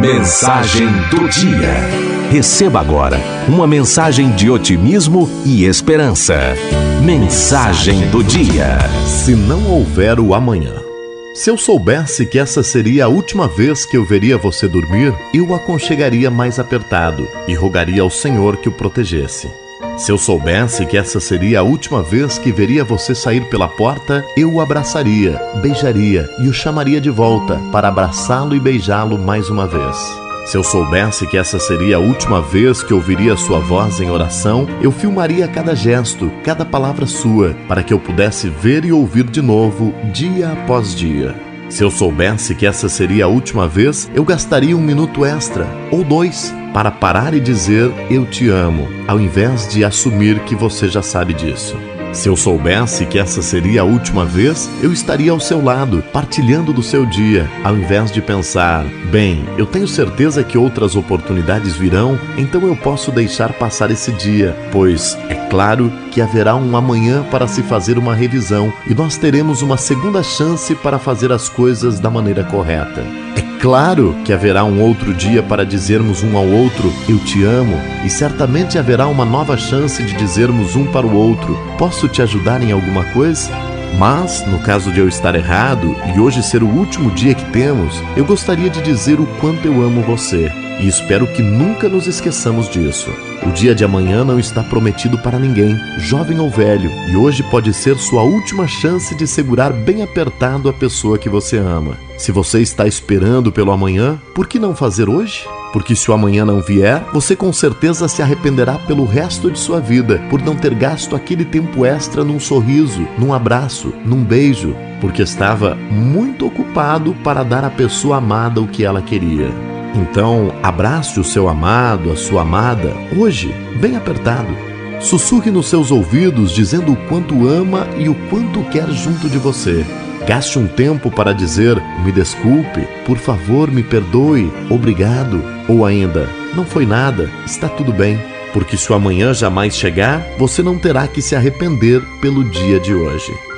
Mensagem do dia. Receba agora uma mensagem de otimismo e esperança. Mensagem do dia. Se não houver o amanhã. Se eu soubesse que essa seria a última vez que eu veria você dormir, eu o aconchegaria mais apertado e rogaria ao Senhor que o protegesse. Se eu soubesse que essa seria a última vez que veria você sair pela porta, eu o abraçaria, beijaria e o chamaria de volta para abraçá-lo e beijá-lo mais uma vez. Se eu soubesse que essa seria a última vez que ouviria sua voz em oração, eu filmaria cada gesto, cada palavra sua, para que eu pudesse ver e ouvir de novo, dia após dia. Se eu soubesse que essa seria a última vez, eu gastaria um minuto extra, ou dois, para parar e dizer eu te amo, ao invés de assumir que você já sabe disso. Se eu soubesse que essa seria a última vez, eu estaria ao seu lado, partilhando do seu dia, ao invés de pensar: bem, eu tenho certeza que outras oportunidades virão, então eu posso deixar passar esse dia, pois é claro que haverá um amanhã para se fazer uma revisão e nós teremos uma segunda chance para fazer as coisas da maneira correta. É claro que haverá um outro dia para dizermos um ao outro eu te amo e certamente haverá uma nova chance de dizermos um para o outro posso te ajudar em alguma coisa? Mas, no caso de eu estar errado e hoje ser o último dia que temos, eu gostaria de dizer o quanto eu amo você e espero que nunca nos esqueçamos disso. O dia de amanhã não está prometido para ninguém, jovem ou velho, e hoje pode ser sua última chance de segurar bem apertado a pessoa que você ama. Se você está esperando pelo amanhã, por que não fazer hoje? Porque se o amanhã não vier, você com certeza se arrependerá pelo resto de sua vida por não ter gasto aquele tempo extra num sorriso, num abraço, num beijo, porque estava muito ocupado para dar à pessoa amada o que ela queria. Então, abrace o seu amado, a sua amada, hoje, bem apertado. Sussurre nos seus ouvidos dizendo o quanto ama e o quanto quer junto de você. Gaste um tempo para dizer: me desculpe, por favor, me perdoe, obrigado, ou ainda: não foi nada, está tudo bem. Porque se o amanhã jamais chegar, você não terá que se arrepender pelo dia de hoje.